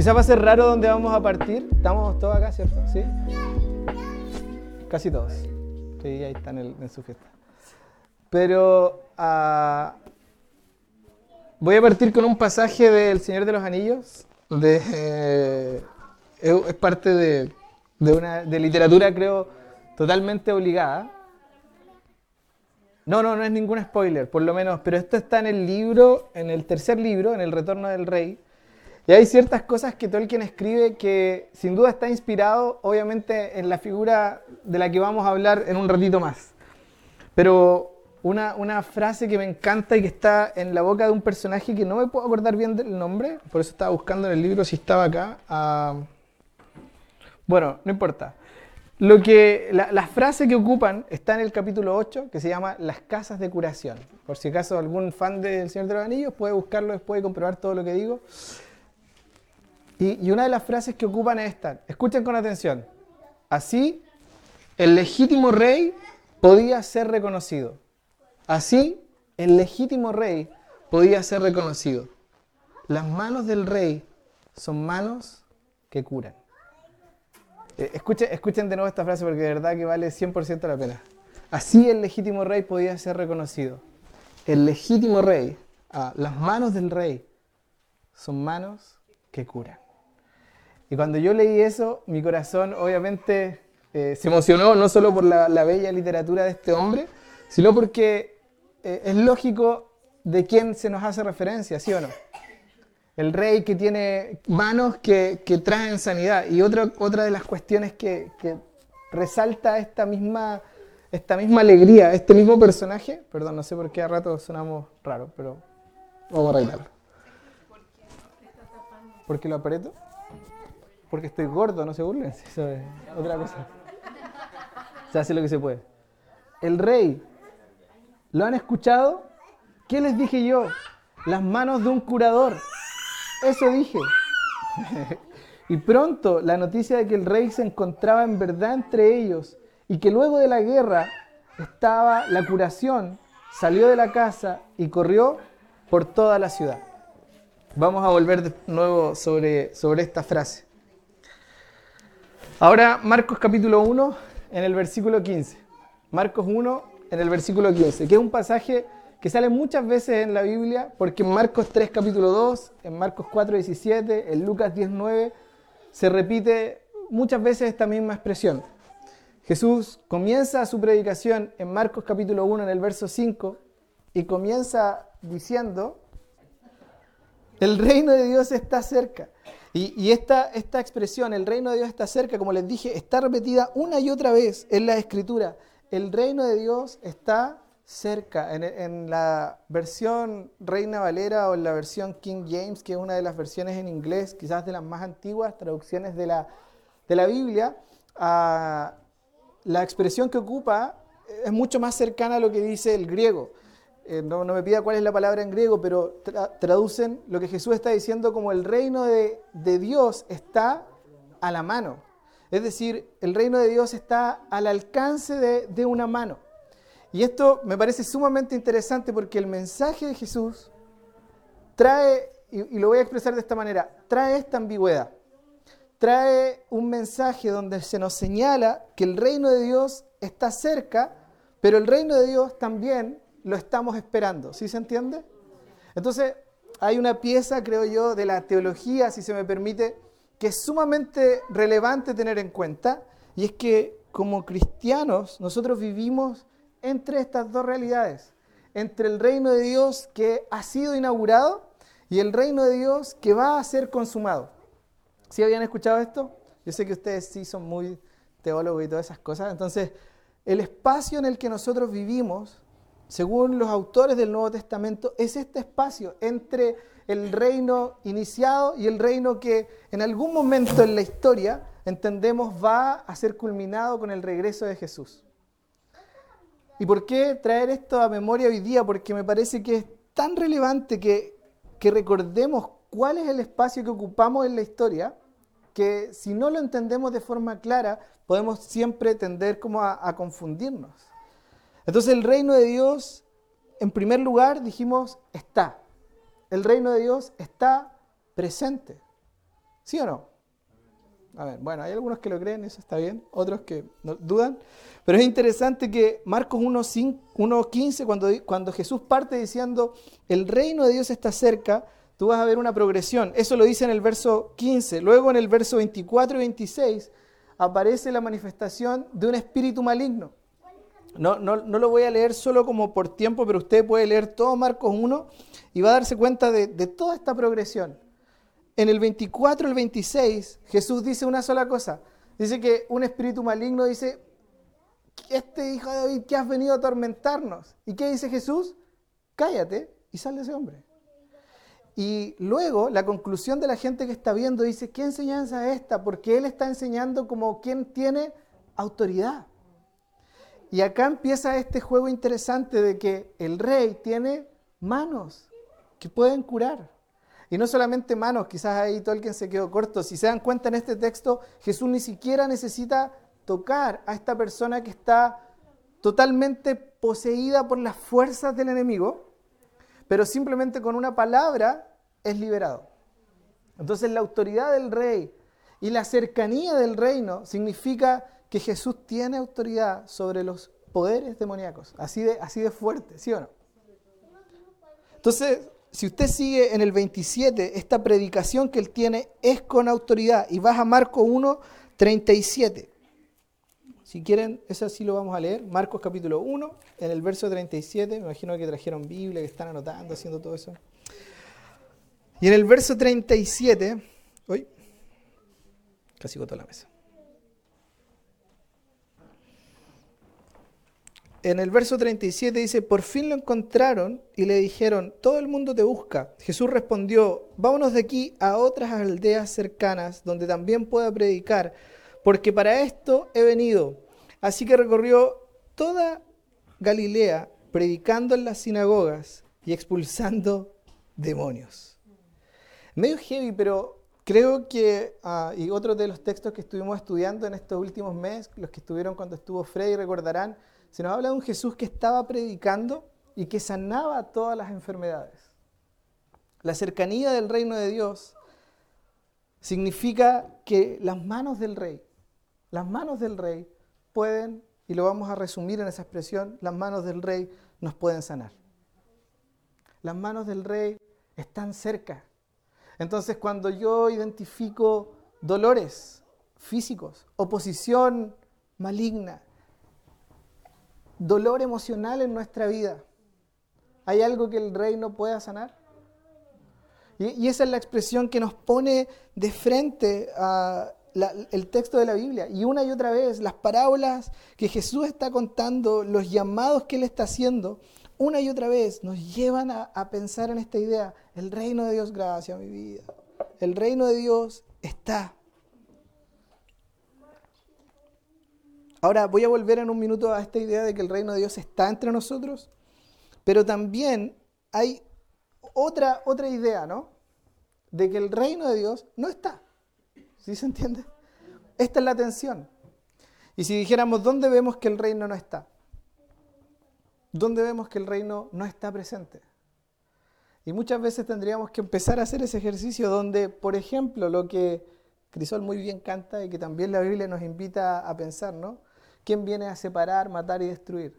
Quizás va a ser raro donde vamos a partir. Estamos todos acá, ¿cierto? ¿Sí? Casi todos. Sí, ahí están en, su fiesta. Pero ah, voy a partir con un pasaje del Señor de los Anillos. Eh, es parte de, de, una, de literatura, creo, totalmente obligada. No, no, no es ningún spoiler, por lo menos, pero esto está en el libro, en el tercer libro, en El Retorno del Rey. Y hay ciertas cosas que Tolkien escribe que sin duda está inspirado, obviamente, en la figura de la que vamos a hablar en un ratito más. Pero una, una, frase que me encanta y que está en la boca de un personaje que no me puedo acordar bien del nombre, por eso estaba buscando en el libro si estaba acá. Ah, bueno, no importa. Lo que, la, frase que ocupan está en el capítulo 8, que se llama Las casas de curación. Por si acaso algún fan del Señor de los Anillos puede buscarlo después y comprobar todo lo que digo. Y, una de las frases que ocupan es esta. Escuchen con atención. Así, el legítimo rey podía ser reconocido. Así, el legítimo rey podía ser reconocido. Las manos del rey son manos que curan. Eh, escuchen, de nuevo esta frase porque de verdad que vale 100% la pena. Así el legítimo rey podía ser reconocido. El legítimo rey, ah, las manos del rey, son manos que curan. Y cuando yo leí eso, mi corazón obviamente eh, se emocionó no solo por la, bella literatura de este hombre, sino porque eh, es lógico de quién se nos hace referencia, ¿sí o no? el rey que tiene manos que, traen sanidad. Y otra, otra de las cuestiones que, resalta esta misma, esta misma alegría, este mismo personaje, perdón, no sé por qué a rato sonamos raros, pero vamos a arreglarlo. ¿Por qué lo aprieto? Porque estoy gordo, no se burlen, eso es otra cosa. Se hace lo que se puede. El rey, ¿lo han escuchado? ¿Qué les dije yo? Las manos de un curador. Eso dije. y pronto la noticia de que el rey se encontraba en verdad entre ellos y que luego de la guerra estaba la curación, salió de la casa y corrió por toda la ciudad. Vamos a volver de nuevo sobre, sobre esta frase. Ahora Marcos capítulo 1 en el versículo 15. Marcos 1 en el versículo 15, que es un pasaje que sale muchas veces en la Biblia, porque en Marcos 3, capítulo 2, en Marcos 4, 17, en Lucas 10, 9, se repite muchas veces esta misma expresión. Jesús comienza su predicación en Marcos capítulo 1, en el verso 5, y comienza diciendo, el reino de Dios está cerca. Y, esta, esta expresión, el reino de Dios está cerca, como les dije, está repetida una y otra vez en la escritura. El reino de Dios está cerca. En, la versión Reina Valera o en la versión King James, que es una de las versiones en inglés, quizás de las más antiguas traducciones de la, de la Biblia, la expresión que ocupa es mucho más cercana a lo que dice el griego. Eh, no, me pida cuál es la palabra en griego, pero traducen lo que Jesús está diciendo como el reino de, Dios está a la mano. Es decir, el reino de Dios está al alcance de, de una mano. Y esto me parece sumamente interesante porque el mensaje de Jesús trae, y, lo voy a expresar de esta manera, trae esta ambigüedad. Trae un mensaje donde se nos señala que el reino de Dios está cerca, pero el reino de Dios también lo estamos esperando. ¿Sí se entiende? Entonces, hay una pieza, creo yo, de la teología, si se me permite, que es sumamente relevante tener en cuenta, y es que como cristianos nosotros vivimos entre estas dos realidades, entre el reino de Dios que ha sido inaugurado y el reino de Dios que va a ser consumado. ¿Sí habían escuchado esto? Yo sé que ustedes sí son muy teólogos y todas esas cosas. Entonces, el espacio en el que nosotros vivimos, según los autores del Nuevo Testamento, es este espacio entre el reino iniciado y el reino que en algún momento en la historia entendemos va a ser culminado con el regreso de Jesús. ¿Y por qué traer esto a memoria hoy día? Porque me parece que es tan relevante que, recordemos cuál es el espacio que ocupamos en la historia, que si no lo entendemos de forma clara, podemos siempre tender como a, confundirnos. Entonces el reino de Dios, en primer lugar, dijimos, está. El reino de Dios está presente. ¿Sí o no? A ver, bueno, hay algunos que lo creen, eso está bien, otros que no, dudan, pero es interesante que Marcos 1.15, cuando, cuando Jesús parte diciendo, el reino de Dios está cerca, tú vas a ver una progresión. Eso lo dice en el verso 15. Luego en el verso 24 y 26 aparece la manifestación de un espíritu maligno. No, no, no, lo voy a leer solo como por tiempo, pero usted puede leer todo Marcos 1 y va a darse cuenta de, de toda esta progresión. En el 24 al 26, Jesús dice una sola cosa. Dice que un espíritu maligno dice, este hijo de David que has venido a atormentarnos. ¿Y qué dice Jesús? Cállate y sal de ese hombre. Y luego la conclusión de la gente que está viendo dice, ¿qué enseñanza es esta? Porque él está enseñando como quien tiene autoridad. Y acá empieza este juego interesante de que el rey tiene manos que pueden curar. Y no solamente manos, quizás ahí todo quien se quedó corto. Si se dan cuenta en este texto, Jesús ni siquiera necesita tocar a esta persona que está totalmente poseída por las fuerzas del enemigo, pero simplemente con una palabra es liberado. Entonces la autoridad del rey y la cercanía del reino significa que Jesús tiene autoridad sobre los poderes demoníacos, así de, así de fuerte, ¿sí o no? Entonces, si usted sigue en el 27, esta predicación que él tiene es con autoridad y vas a Marcos 1, 37. Si quieren, eso sí lo vamos a leer. Marcos capítulo 1, en el verso 37. Me imagino que trajeron Biblia, que están anotando, haciendo todo eso. Y en el verso 37, hoy, casi botó la mesa. En el verso 37 dice, por fin lo encontraron y le dijeron, todo el mundo te busca. Jesús respondió, vámonos de aquí a otras aldeas cercanas donde también pueda predicar, porque para esto he venido. Así que recorrió toda Galilea, predicando en las sinagogas y expulsando demonios. Medio heavy, pero creo que, ah, y otro de los textos que estuvimos estudiando en estos últimos meses, los que estuvieron cuando estuvo Freddy recordarán, se nos habla de un Jesús que estaba predicando y que sanaba todas las enfermedades. La cercanía del reino de Dios significa que las manos del rey, las manos del rey pueden, y lo vamos a resumir en esa expresión, las manos del rey nos pueden sanar. Las manos del rey están cerca. Entonces cuando yo identifico dolores físicos, oposición maligna, dolor emocional en nuestra vida, ¿hay algo que el rey no pueda sanar? Y, esa es la expresión que nos pone de frente a el texto de la Biblia. Y una y otra vez, las parábolas que Jesús está contando, los llamados que Él está haciendo, una y otra vez nos llevan a, a pensar en esta idea. El reino de Dios, gracias mi vida. El reino de Dios está. Ahora voy a volver en un minuto a esta idea de que el reino de Dios está entre nosotros, pero también hay otra, otra idea, ¿no? De que el reino de Dios no está. ¿Sí se entiende? Esta es la tensión. Y si dijéramos, ¿dónde vemos que el reino no está? ¿Dónde vemos que el reino no está presente? Y muchas veces tendríamos que empezar a hacer ese ejercicio donde, por ejemplo, lo que Crisol muy bien canta y que también la Biblia nos invita a pensar, ¿no? ¿Quién viene a separar, matar y destruir?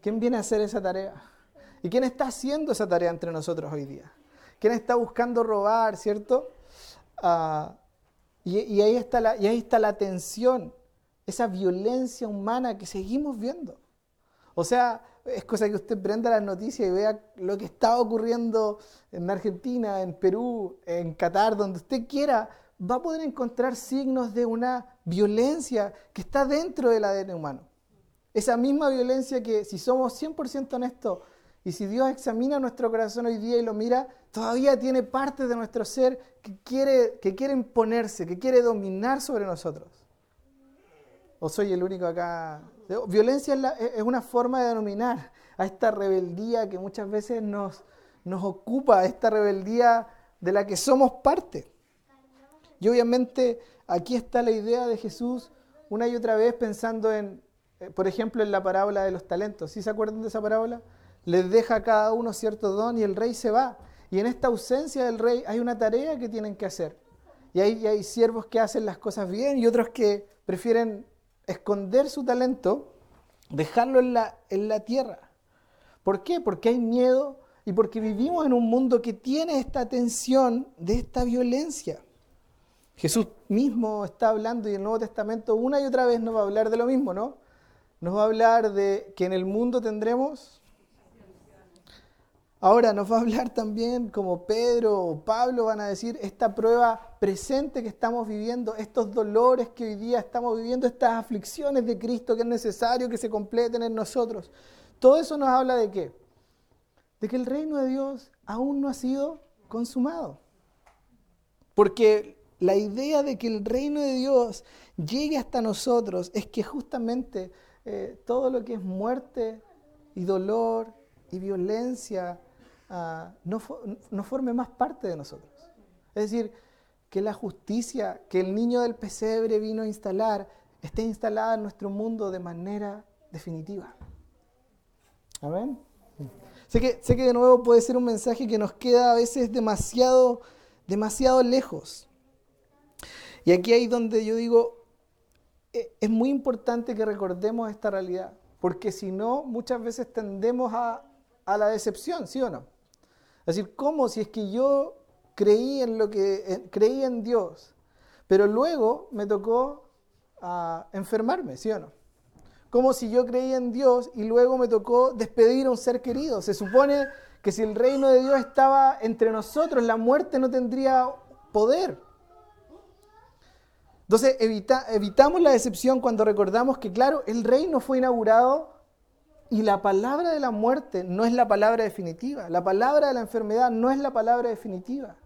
¿Quién viene a hacer esa tarea? ¿Y quién está haciendo esa tarea entre nosotros hoy día? ¿Quién está buscando robar, cierto? Ah, y, ahí está la, y ahí está la tensión, esa violencia humana que seguimos viendo. O sea, es cosa que usted prenda las noticias y vea lo que está ocurriendo en Argentina, en Perú, en Qatar, donde usted quiera, va a poder encontrar signos de una violencia que está dentro del ADN humano. Esa misma violencia que si somos 100% honestos y si Dios examina nuestro corazón hoy día y lo mira, todavía tiene parte de nuestro ser que quiere, que quiere imponerse, que quiere dominar sobre nosotros. ¿O soy el único acá? Violencia es, una forma de denominar a esta rebeldía que muchas veces nos, nos ocupa, esta rebeldía de la que somos parte. Y obviamente aquí está la idea de Jesús una y otra vez pensando en, eh, por ejemplo, en la parábola de los talentos. ¿Sí se acuerdan de esa parábola? Les deja a cada uno cierto don y el rey se va. Y en esta ausencia del rey hay una tarea que tienen que hacer. Y hay, hay siervos que hacen las cosas bien y otros que prefieren esconder su talento, dejarlo en la, en la tierra. ¿Por qué? Porque hay miedo y porque vivimos en un mundo que tiene esta tensión de esta violencia. Jesús mismo está hablando y el Nuevo Testamento una y otra vez nos va a hablar de lo mismo, ¿no? Nos va a hablar de que en el mundo tendremos Ahora nos va a hablar también como Pedro o Pablo van a decir esta prueba presente que estamos viviendo, estos dolores que hoy día estamos viviendo, estas aflicciones de Cristo que es necesario que se completen en nosotros. Todo eso nos habla de qué? De que el reino de Dios aún no ha sido consumado. Porque la idea de que el reino de Dios llegue hasta nosotros es que justamente eh, todo lo que es muerte y dolor y violencia, Ah, no, no forme más parte de nosotros. Es decir, que la justicia que el niño del pesebre vino a instalar esté instalada en nuestro mundo de manera definitiva. Amén. Sé que, sé que de nuevo puede ser un mensaje que nos queda a veces demasiado, demasiado lejos. Y aquí hay donde yo digo, e, es muy importante que recordemos esta realidad, porque si no, muchas veces tendemos a, a la decepción, ¿sí o no? Es decir, ¿cómo si es que yo creí en lo que creí en Dios, pero luego me tocó ah, enfermarme, ¿sí o no? Como si yo creí en Dios y luego me tocó despedir a un ser querido. Se supone que si el reino de Dios estaba entre nosotros, la muerte no tendría poder. Entonces evitamos la decepción cuando recordamos que, claro, el reino fue inaugurado y la palabra de la muerte no es la palabra definitiva. La palabra de la enfermedad no es la palabra definitiva.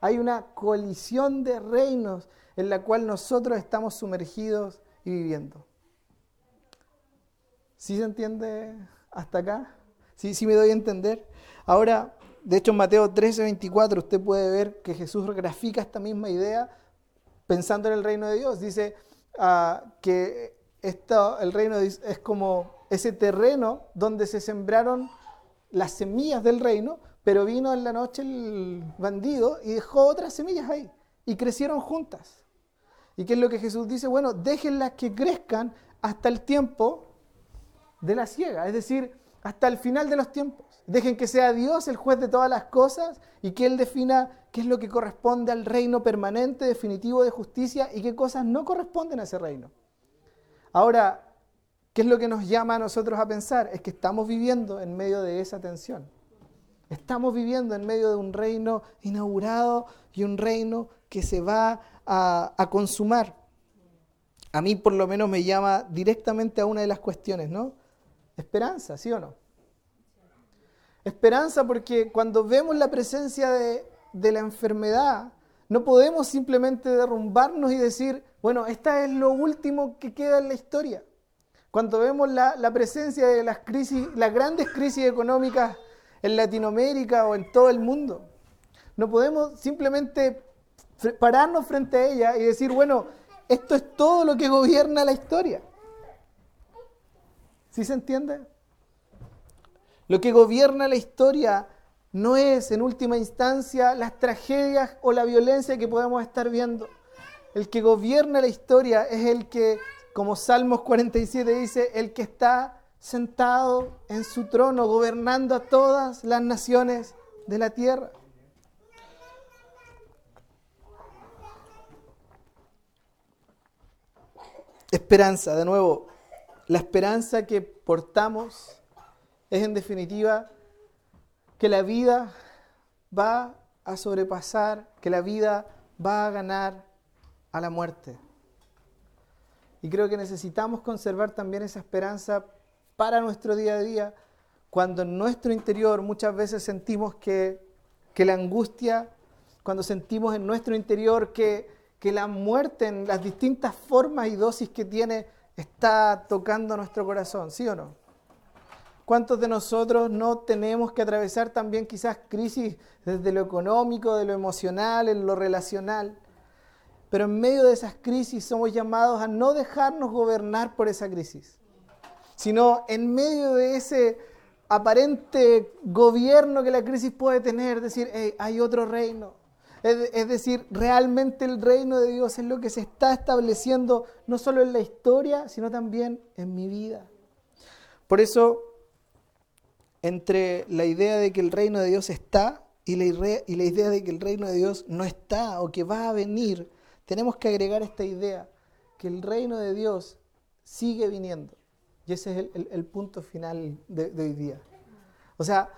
Hay una colisión de reinos en la cual nosotros estamos sumergidos y viviendo. ¿Sí se entiende hasta acá? ¿Sí, sí me doy a entender? Ahora, de hecho en Mateo 13, 24 usted puede ver que Jesús grafica esta misma idea pensando en el reino de Dios. Dice ah, que esto, el reino es como ese terreno donde se sembraron las semillas del reino, pero vino en la noche el bandido y dejó otras semillas ahí y crecieron juntas. ¿Y qué es lo que Jesús dice? Bueno, déjenlas que crezcan hasta el tiempo de la ciega, es decir, hasta el final de los tiempos. Dejen que sea Dios el juez de todas las cosas y que Él defina qué es lo que corresponde al reino permanente, definitivo de justicia y qué cosas no corresponden a ese reino. Ahora, ¿Qué es lo que nos llama a nosotros a pensar? Es que estamos viviendo en medio de esa tensión. Estamos viviendo en medio de un reino inaugurado y un reino que se va a, consumar. A mí por lo menos me llama directamente a una de las cuestiones, ¿no? Esperanza, ¿sí o no? Esperanza porque cuando vemos la presencia de, de la enfermedad, no podemos simplemente derrumbarnos y decir, bueno, esta es lo último que queda en la historia. Cuando vemos la, presencia de las crisis, las grandes crisis económicas en Latinoamérica o en todo el mundo, no podemos simplemente pararnos frente a ella y decir, bueno, esto es todo lo que gobierna la historia. ¿Sí se entiende? Lo que gobierna la historia no es en última instancia las tragedias o la violencia que podemos estar viendo. El que gobierna la historia es el que como Salmos 47 dice, el que está sentado en su trono, gobernando a todas las naciones de la tierra. Esperanza, de nuevo, la esperanza que portamos es en definitiva que la vida va a sobrepasar, que la vida va a ganar a la muerte. Y creo que necesitamos conservar también esa esperanza para nuestro día a día, cuando en nuestro interior muchas veces sentimos que, la angustia, cuando sentimos en nuestro interior que, que la muerte en las distintas formas y dosis que tiene está tocando nuestro corazón, ¿sí o no? ¿Cuántos de nosotros no tenemos que atravesar también quizás crisis desde lo económico, de lo emocional, en lo relacional? Pero en medio de esas crisis somos llamados a no dejarnos gobernar por esa crisis, sino en medio de ese aparente gobierno que la crisis puede tener, decir, hay otro reino, Es, decir, realmente el reino de Dios es lo que se está estableciendo no solo en la historia, sino también en mi vida. Por eso, entre la idea de que el reino de Dios está y la, idea de que el reino de Dios no está o que va a venir, tenemos que agregar esta idea, que el reino de Dios sigue viniendo. Y ese es el, punto final de, de hoy día. O sea,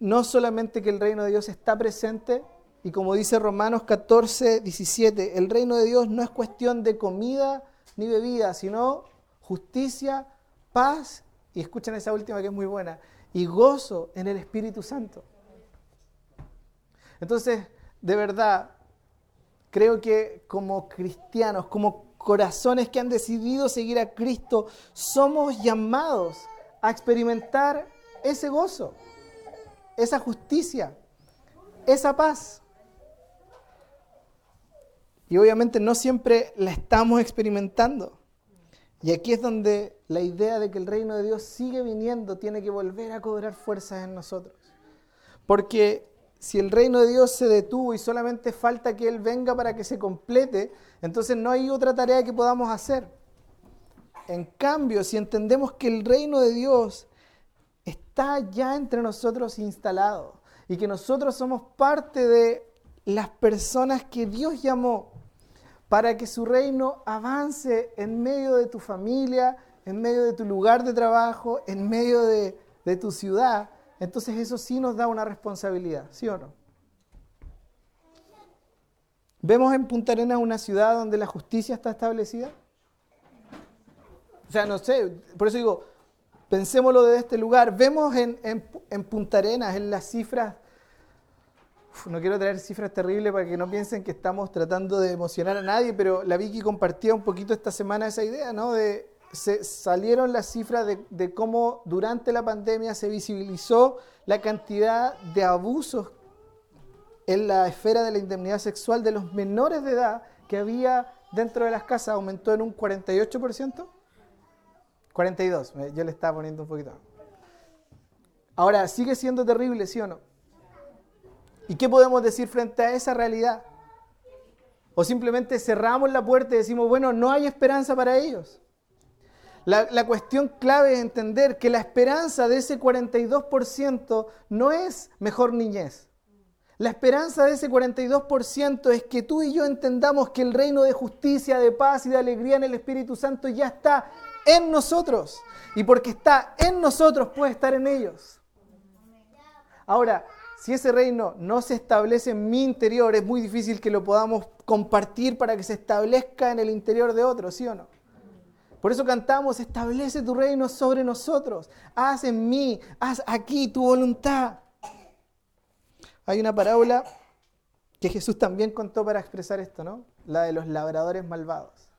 no solamente que el reino de Dios está presente, y como dice Romanos 14, 17, el reino de Dios no es cuestión de comida ni bebida, sino justicia, paz, y escuchen esa última que es muy buena, y gozo en el Espíritu Santo. Entonces, de verdad, creo que como cristianos, como corazones que han decidido seguir a Cristo, somos llamados a experimentar ese gozo, esa justicia, esa paz. Y obviamente no siempre la estamos experimentando. Y aquí es donde la idea de que el reino de Dios sigue viniendo tiene que volver a cobrar fuerzas en nosotros. Porque si el reino de Dios se detuvo y solamente falta que Él venga para que se complete, entonces no hay otra tarea que podamos hacer. En cambio, si entendemos que el reino de Dios está ya entre nosotros instalado y que nosotros somos parte de las personas que Dios llamó para que su reino avance en medio de tu familia, en medio de tu lugar de trabajo, en medio de, tu ciudad, entonces eso sí nos da una responsabilidad, ¿sí o no? ¿Vemos en Punta Arenas una ciudad donde la justicia está establecida? O sea, no sé, por eso digo, pensémoslo desde este lugar. Vemos en, en, en Punta Arenas, en las cifras no quiero traer cifras terribles para que no piensen que estamos tratando de emocionar a nadie, pero la Vicky compartía un poquito esta semana esa idea, ¿no? De, se, salieron las cifras de, de cómo durante la pandemia se visibilizó la cantidad de abusos en la esfera de la indemnidad sexual de los menores de edad que había dentro de las casas, aumentó en un 48%. 42, yo le estaba poniendo un poquito. Ahora, ¿sigue siendo terrible, sí o no? ¿Y qué podemos decir frente a esa realidad? O simplemente cerramos la puerta y decimos, bueno, no hay esperanza para ellos. La, cuestión clave es entender que la esperanza de ese 42% no es mejor niñez. La esperanza de ese 42% es que tú y yo entendamos que el reino de justicia, de paz y de alegría en el Espíritu Santo ya está en nosotros. Y porque está en nosotros puede estar en ellos. Ahora, si ese reino no se establece en mi interior, es muy difícil que lo podamos compartir para que se establezca en el interior de otros, ¿sí o no? Por eso cantamos, establece tu reino sobre nosotros, haz en mí, haz aquí tu voluntad. Hay una parábola que Jesús también contó para expresar esto, ¿no? La de los labradores malvados.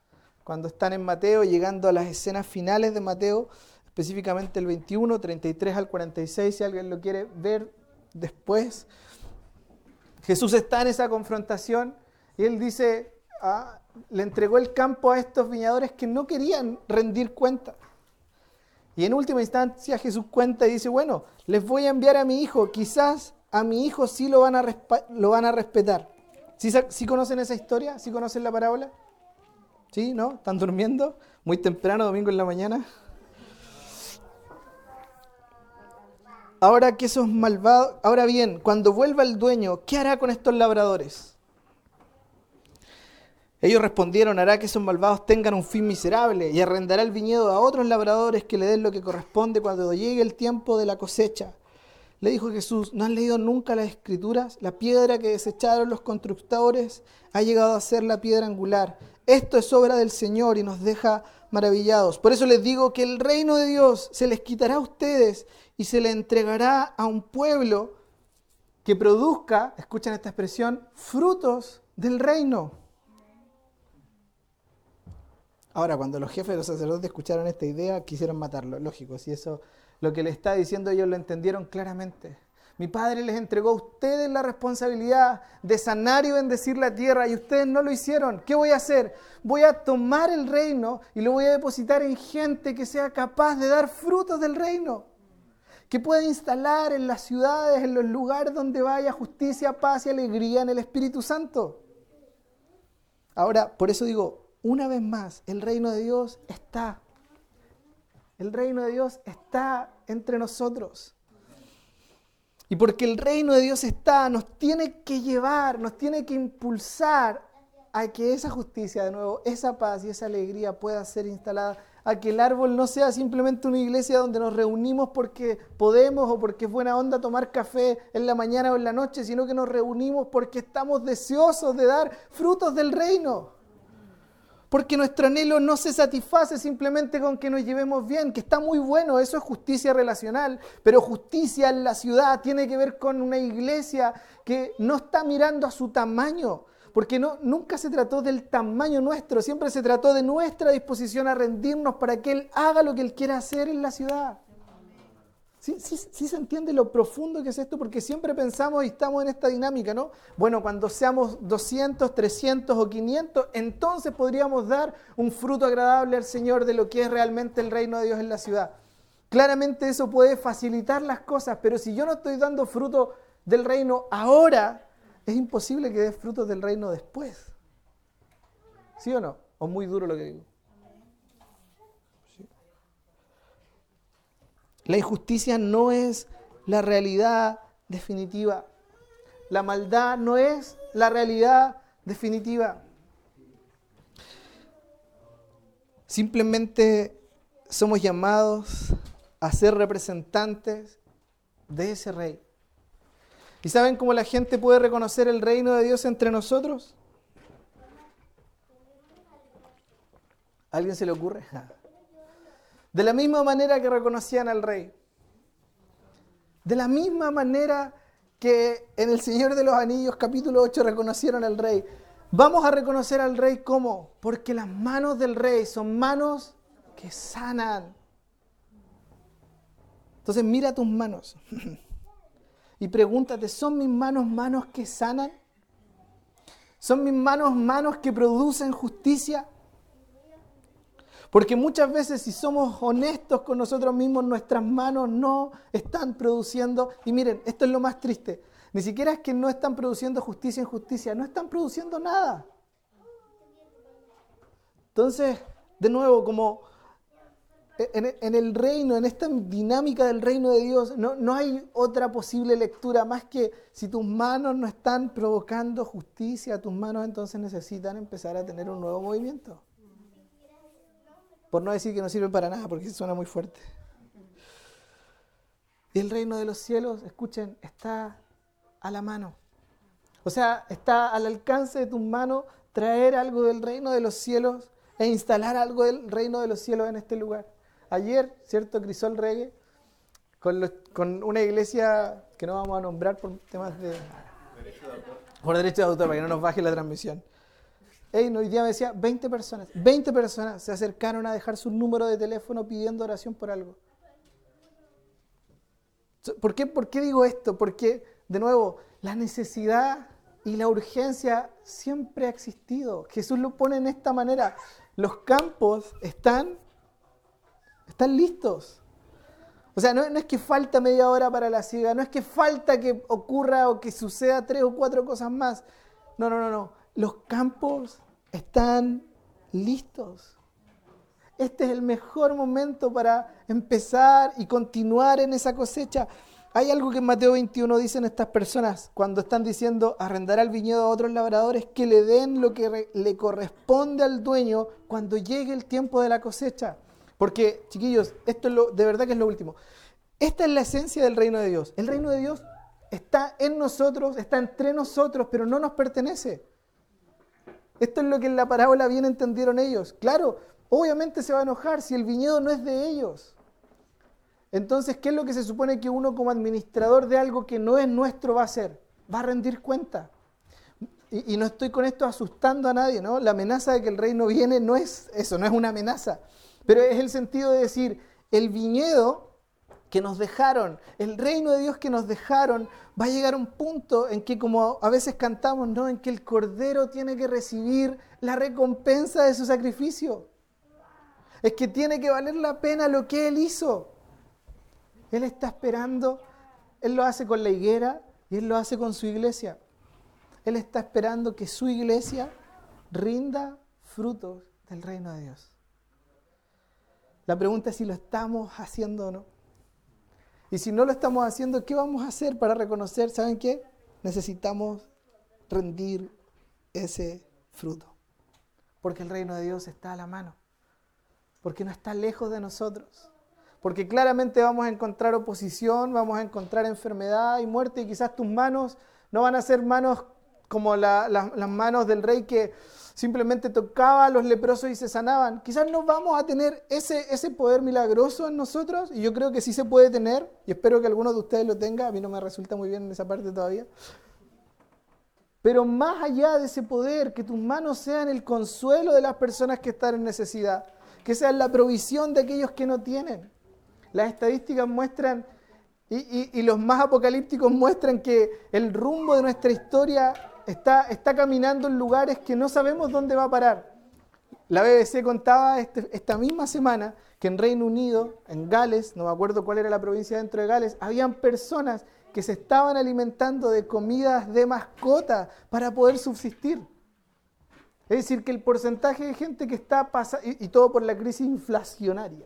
Cuando están en Mateo, llegando a las escenas finales de Mateo, específicamente el 21, 33 al 46, si alguien lo quiere ver, después. Jesús está en esa confrontación y él dice, ah, le entregó el campo a estos viñadores que no querían rendir cuenta. Y en última instancia Jesús cuenta y dice, bueno, les voy a enviar a mi hijo, quizás a mi hijo sí lo van a, lo van a respetar. ¿Sí, conocen esa historia? ¿Sí conocen la parábola? ¿Sí? ¿No? ¿Están durmiendo? Muy temprano, domingo en la mañana. Ahora que esos malvados, ahora bien, cuando vuelva el dueño, ¿qué hará con estos labradores? Ellos respondieron, hará que esos malvados tengan un fin miserable y arrendará el viñedo a otros labradores que le den lo que corresponde cuando llegue el tiempo de la cosecha. Le dijo Jesús, ¿no han leído nunca las escrituras? La piedra que desecharon los constructores ha llegado a ser la piedra angular. Esto es obra del Señor y nos deja maravillados. Por eso les digo que el reino de Dios se les quitará a ustedes y se le entregará a un pueblo que produzca, escuchen esta expresión, frutos del reino. Ahora, cuando los jefes de los sacerdotes escucharon esta idea, quisieron matarlo, lógico, si eso lo que le está diciendo ellos lo entendieron claramente. Mi padre les entregó a ustedes la responsabilidad de sanar y bendecir la tierra y ustedes no lo hicieron. ¿Qué voy a hacer? Voy a tomar el reino y lo voy a depositar en gente que sea capaz de dar frutos del reino que pueda instalar en las ciudades, en los lugares donde vaya justicia, paz y alegría en el Espíritu Santo. Ahora, por eso digo, una vez más, el reino de Dios está. El reino de Dios está entre nosotros. Y porque el reino de Dios está, nos tiene que llevar, nos tiene que impulsar a que esa justicia, de nuevo, esa paz y esa alegría pueda ser instalada, a que el árbol no sea simplemente una iglesia donde nos reunimos porque podemos o porque es buena onda tomar café en la mañana o en la noche, sino que nos reunimos porque estamos deseosos de dar frutos del reino. Porque nuestro anhelo no se satisface simplemente con que nos llevemos bien, que está muy bueno, eso es justicia relacional, pero justicia en la ciudad tiene que ver con una iglesia que no está mirando a su tamaño, porque nunca se trató del tamaño nuestro, siempre se trató de nuestra disposición a rendirnos para que Él haga lo que Él quiera hacer en la ciudad. ¿Sí, sí, se entiende lo profundo que es esto? Porque siempre pensamos y estamos en esta dinámica, ¿no? Bueno, cuando seamos 200, 300 o 500, entonces podríamos dar un fruto agradable al Señor de lo que es realmente el reino de Dios en la ciudad. Claramente eso puede facilitar las cosas, pero si yo no estoy dando fruto del reino ahora, es imposible que dé frutos del reino después. ¿Sí o no? ¿O muy duro lo que digo? La injusticia no es la realidad definitiva. La maldad no es la realidad definitiva. Simplemente somos llamados a ser representantes de ese rey. ¿Y saben cómo la gente puede reconocer el reino de Dios entre nosotros? ¿Alguien se le ocurre? De la misma manera que reconocían al rey. De la misma manera que en El Señor de los Anillos capítulo 8 reconocieron al rey. Vamos a reconocer al rey ¿cómo? Porque las manos del rey son manos que sanan. Entonces mira tus manos y pregúntate, ¿son mis manos manos que sanan? ¿Son mis manos manos que producen justicia? Porque muchas veces si somos honestos con nosotros mismos, nuestras manos no están produciendo, y miren, esto es lo más triste, ni siquiera es que no están produciendo justicia en justicia, no están produciendo nada. Entonces, de nuevo, como en, el reino, en esta dinámica del reino de Dios, no, no hay otra posible lectura más que si tus manos no están provocando justicia, tus manos entonces necesitan empezar a tener un nuevo movimiento. Por no decir que no sirve para nada, porque suena muy fuerte. Y el reino de los cielos, escuchen, está a la mano. O sea, está al alcance de tus manos traer algo del reino de los cielos e instalar algo del reino de los cielos en este lugar. Ayer, ¿cierto? Crisol Reggae, con, con una iglesia que no vamos a nombrar por temas de... Por derecho de autor, para que no nos baje la transmisión. Hey, hoy día me decía 20 personas, 20 personas se acercaron a dejar su número de teléfono pidiendo oración por algo. ¿Por qué, ¿Por qué digo esto? Porque, de nuevo, la necesidad y la urgencia siempre ha existido. Jesús lo pone en esta manera. Los campos están, están listos. O sea, no, no, es que falta media hora para la ciega, no es que falta que ocurra o que suceda tres o cuatro cosas más. No, no, no, no los campos están listos. Este es el mejor momento para empezar y continuar en esa cosecha. Hay algo que en Mateo 21 dicen estas personas cuando están diciendo arrendar al viñedo a otros labradores que le den lo que le corresponde al dueño cuando llegue el tiempo de la cosecha. Porque, chiquillos, esto es lo, de verdad que es lo último. Esta es la esencia del reino de Dios. El reino de Dios está en nosotros, está entre nosotros, pero no nos pertenece. Esto es lo que en la parábola bien entendieron ellos. Claro, obviamente se va a enojar si el viñedo no es de ellos. Entonces, ¿qué es lo que se supone que uno como administrador de algo que no es nuestro va a hacer? Va a rendir cuenta. Y, no estoy con esto asustando a nadie, ¿no? La amenaza de que el reino viene no es eso, no es una amenaza. Pero es el sentido de decir, el viñedo que nos dejaron, el reino de Dios que nos dejaron, va a llegar un punto en que como a veces cantamos, ¿no? En que el Cordero tiene que recibir la recompensa de su sacrificio. Es que tiene que valer la pena lo que Él hizo. Él está esperando, Él lo hace con la higuera y Él lo hace con su iglesia. Él está esperando que su iglesia rinda frutos del reino de Dios. La pregunta es si lo estamos haciendo o no. Y si no lo estamos haciendo, ¿qué vamos a hacer para reconocer? ¿Saben qué? Necesitamos rendir ese fruto. Porque el reino de Dios está a la mano. Porque no está lejos de nosotros. Porque claramente vamos a encontrar oposición, vamos a encontrar enfermedad y muerte y quizás tus manos no van a ser manos como las manos del rey que simplemente tocaba a los leprosos y se sanaban. Quizás no vamos a tener ese, ese poder milagroso en nosotros, y yo creo que sí se puede tener, y espero que alguno de ustedes lo tenga, a mí no me resulta muy bien en esa parte todavía. Pero más allá de ese poder, que tus manos sean el consuelo de las personas que están en necesidad, que sean la provisión de aquellos que no tienen. Las estadísticas muestran y, los más apocalípticos muestran que el rumbo de nuestra historia está, caminando en lugares que no sabemos dónde va a parar. La BBC contaba este, esta misma semana que en Reino Unido, en Gales, no me acuerdo cuál era la provincia dentro de Gales, habían personas que se estaban alimentando de comidas de mascota para poder subsistir. Es decir, que el porcentaje de gente que está pasando, y, y todo por la crisis inflacionaria.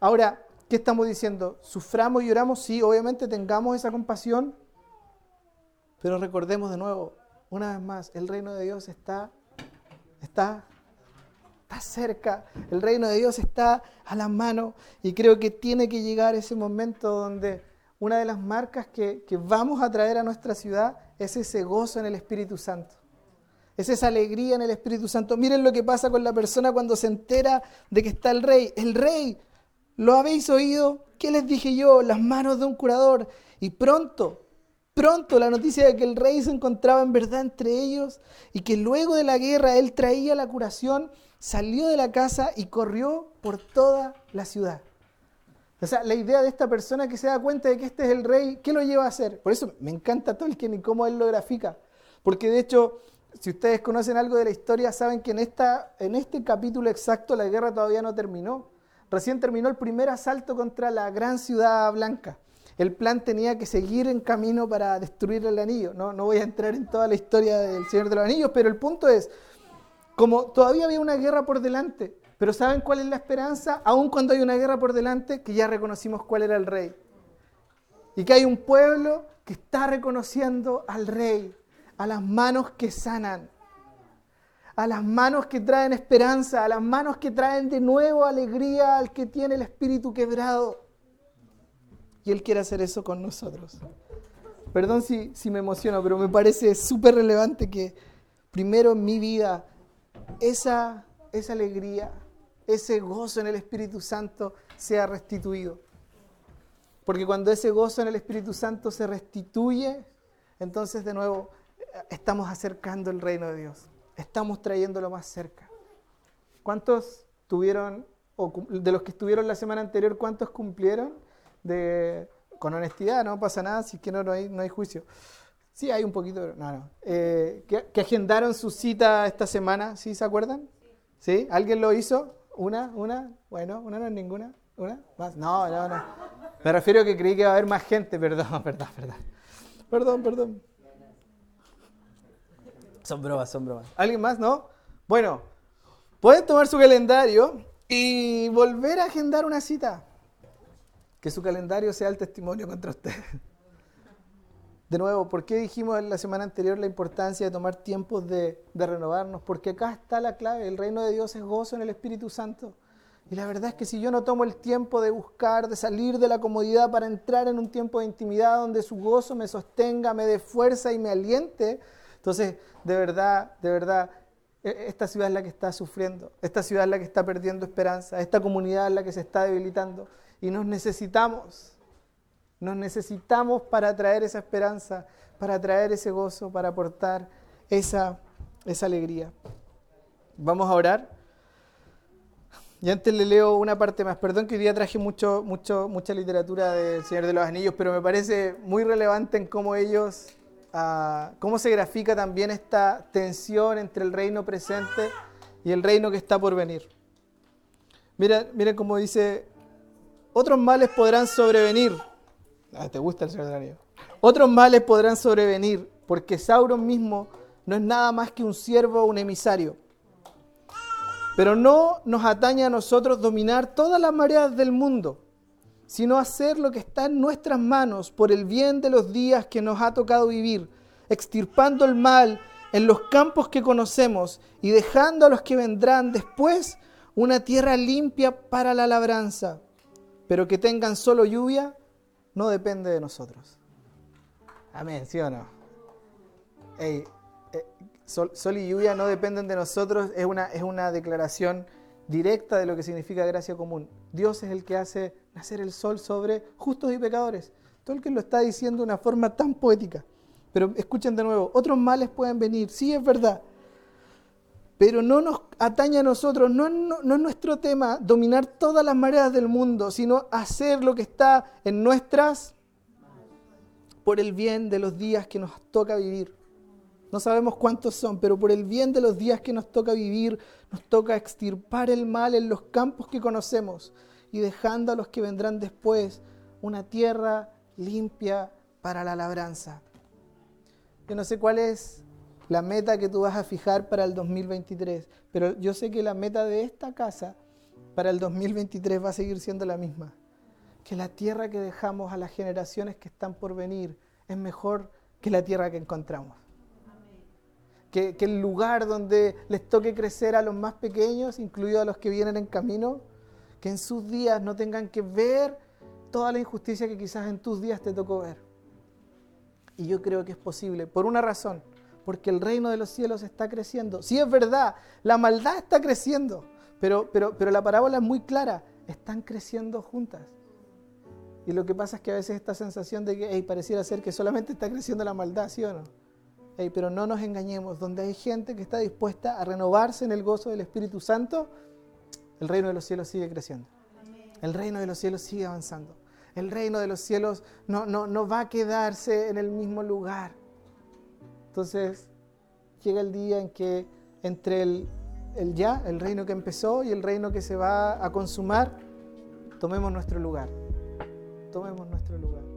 Ahora, ¿qué estamos diciendo? ¿Suframos y oramos? Sí, obviamente tengamos esa compasión, pero recordemos de nuevo, una vez más, el reino de Dios está, está, está cerca, el reino de Dios está a la mano y creo que tiene que llegar ese momento donde una de las marcas que, que vamos a traer a nuestra ciudad es ese gozo en el Espíritu Santo. Es esa alegría en el Espíritu Santo. Miren lo que pasa con la persona cuando se entera de que está el rey. El rey, ¿lo habéis oído? ¿Qué les dije yo? Las manos de un curador. Y pronto Pronto la noticia de que el rey se encontraba en verdad entre ellos y que luego de la guerra él traía la curación, salió de la casa y corrió por toda la ciudad. O sea, la idea de esta persona que se da cuenta de que este es el rey, ¿qué lo lleva a hacer? Por eso me encanta Tolkien y cómo él lo grafica. Porque de hecho, si ustedes conocen algo de la historia, saben que en, esta, en este capítulo exacto la guerra todavía no terminó. Recién terminó el primer asalto contra la gran ciudad blanca el plan tenía que seguir en camino para destruir el anillo. No, no voy a entrar en toda la historia del Señor de los Anillos, pero el punto es, como todavía había una guerra por delante, pero ¿saben cuál es la esperanza? Aun cuando hay una guerra por delante, que ya reconocimos cuál era el rey. Y que hay un pueblo que está reconociendo al rey, a las manos que sanan, a las manos que traen esperanza, a las manos que traen de nuevo alegría al que tiene el espíritu quebrado. Y Él quiere hacer eso con nosotros. Perdón si, si me emociono, pero me parece súper relevante que primero en mi vida esa, esa alegría, ese gozo en el Espíritu Santo sea restituido. Porque cuando ese gozo en el Espíritu Santo se restituye, entonces de nuevo estamos acercando el reino de Dios. Estamos trayéndolo más cerca. ¿Cuántos tuvieron, o de los que estuvieron la semana anterior, cuántos cumplieron? De, con honestidad, no pasa nada, si es que no, no, hay, no hay juicio. Sí, hay un poquito, no, no. Eh, que, agendaron su cita esta semana, ¿sí se acuerdan? ¿Sí? ¿Alguien lo hizo? ¿Una? ¿Una? Bueno, ¿una no es ninguna? ¿Una? ¿Más? No, no, no. Me refiero a que creí que iba a haber más gente, perdón, perdón, perdón. Perdón, perdón. Son bromas, son bromas. ¿Alguien más? ¿No? Bueno, pueden tomar su calendario y volver a agendar una cita que su calendario sea el testimonio contra usted. De nuevo, ¿por qué dijimos en la semana anterior la importancia de tomar tiempos de, de, renovarnos? Porque acá está la clave, el reino de Dios es gozo en el Espíritu Santo. Y la verdad es que si yo no tomo el tiempo de buscar, de salir de la comodidad para entrar en un tiempo de intimidad donde su gozo me sostenga, me dé fuerza y me aliente, entonces de verdad, de verdad, e, esta ciudad es la que está sufriendo, esta ciudad es la que está perdiendo esperanza, esta comunidad es la que se está debilitando. Y nos necesitamos, nos necesitamos para traer esa esperanza, para traer ese gozo, para aportar esa, esa alegría. Vamos a orar. Y antes le leo una parte más. Perdón que hoy día traje mucho, mucho, mucha literatura del Señor de los Anillos, pero me parece muy relevante en cómo ellos, uh, cómo se grafica también esta tensión entre el reino presente y el reino que está por venir. Mira, mira cómo dice otros males podrán sobrevenir. Ah, ¿Te gusta el Señor Anillo? Otros males podrán sobrevenir, porque Sauron mismo no es nada más que un siervo o un emisario. Pero no nos atañe a nosotros dominar todas las mareas del mundo, sino hacer lo que está en nuestras manos por el bien de los días que nos ha tocado vivir, extirpando el mal en los campos que conocemos y dejando a los que vendrán después una tierra limpia para la labranza. Pero que tengan solo lluvia no depende de nosotros. Amén, ¿sí o no? Eh, sol, y lluvia no dependen de nosotros, es una, es una declaración directa de lo que significa gracia común. Dios es el que hace nacer el sol sobre justos y pecadores. Que lo está diciendo de una forma tan poética. Pero escuchen de nuevo, otros males pueden venir, sí es verdad, pero no nos atañe a nosotros, no, es nuestro tema dominar todas las mareas del mundo, sino hacer lo que está en nuestras por el bien de los días que nos toca vivir. No sabemos cuántos son, pero por el bien de los días que nos toca vivir, nos toca extirpar el mal en los campos que conocemos y dejando a los que vendrán después una tierra limpia para la labranza. Yo no sé cuál es la meta que tú vas a fijar para el 2023, pero yo sé que la meta de esta casa para el 2023 va a seguir siendo la misma. Que la tierra que dejamos a las generaciones que están por venir es mejor que la tierra que encontramos. Que, que, el lugar donde les toque crecer a los más pequeños, incluidos a los que vienen en camino, que en sus días no tengan que ver toda la injusticia que quizás en tus días te tocó ver. Y yo creo que es posible, por una razón, porque el reino de los cielos está creciendo. Sí es verdad, la maldad está creciendo, pero, pero, pero la parábola es muy clara, están creciendo juntas. Y lo que pasa es que a veces esta sensación de que pareciera ser que solamente está creciendo la maldad, ¿sí o no? pero no nos engañemos, donde hay gente que está dispuesta a renovarse en el gozo del Espíritu Santo, el reino de los cielos sigue creciendo. El reino de los cielos sigue avanzando. El reino de los cielos no, no, no va a quedarse en el mismo lugar. Entonces, llega el día en que entre el, el ya, el reino que empezó y el reino que se va a consumar, tomemos nuestro lugar. Tomemos nuestro lugar.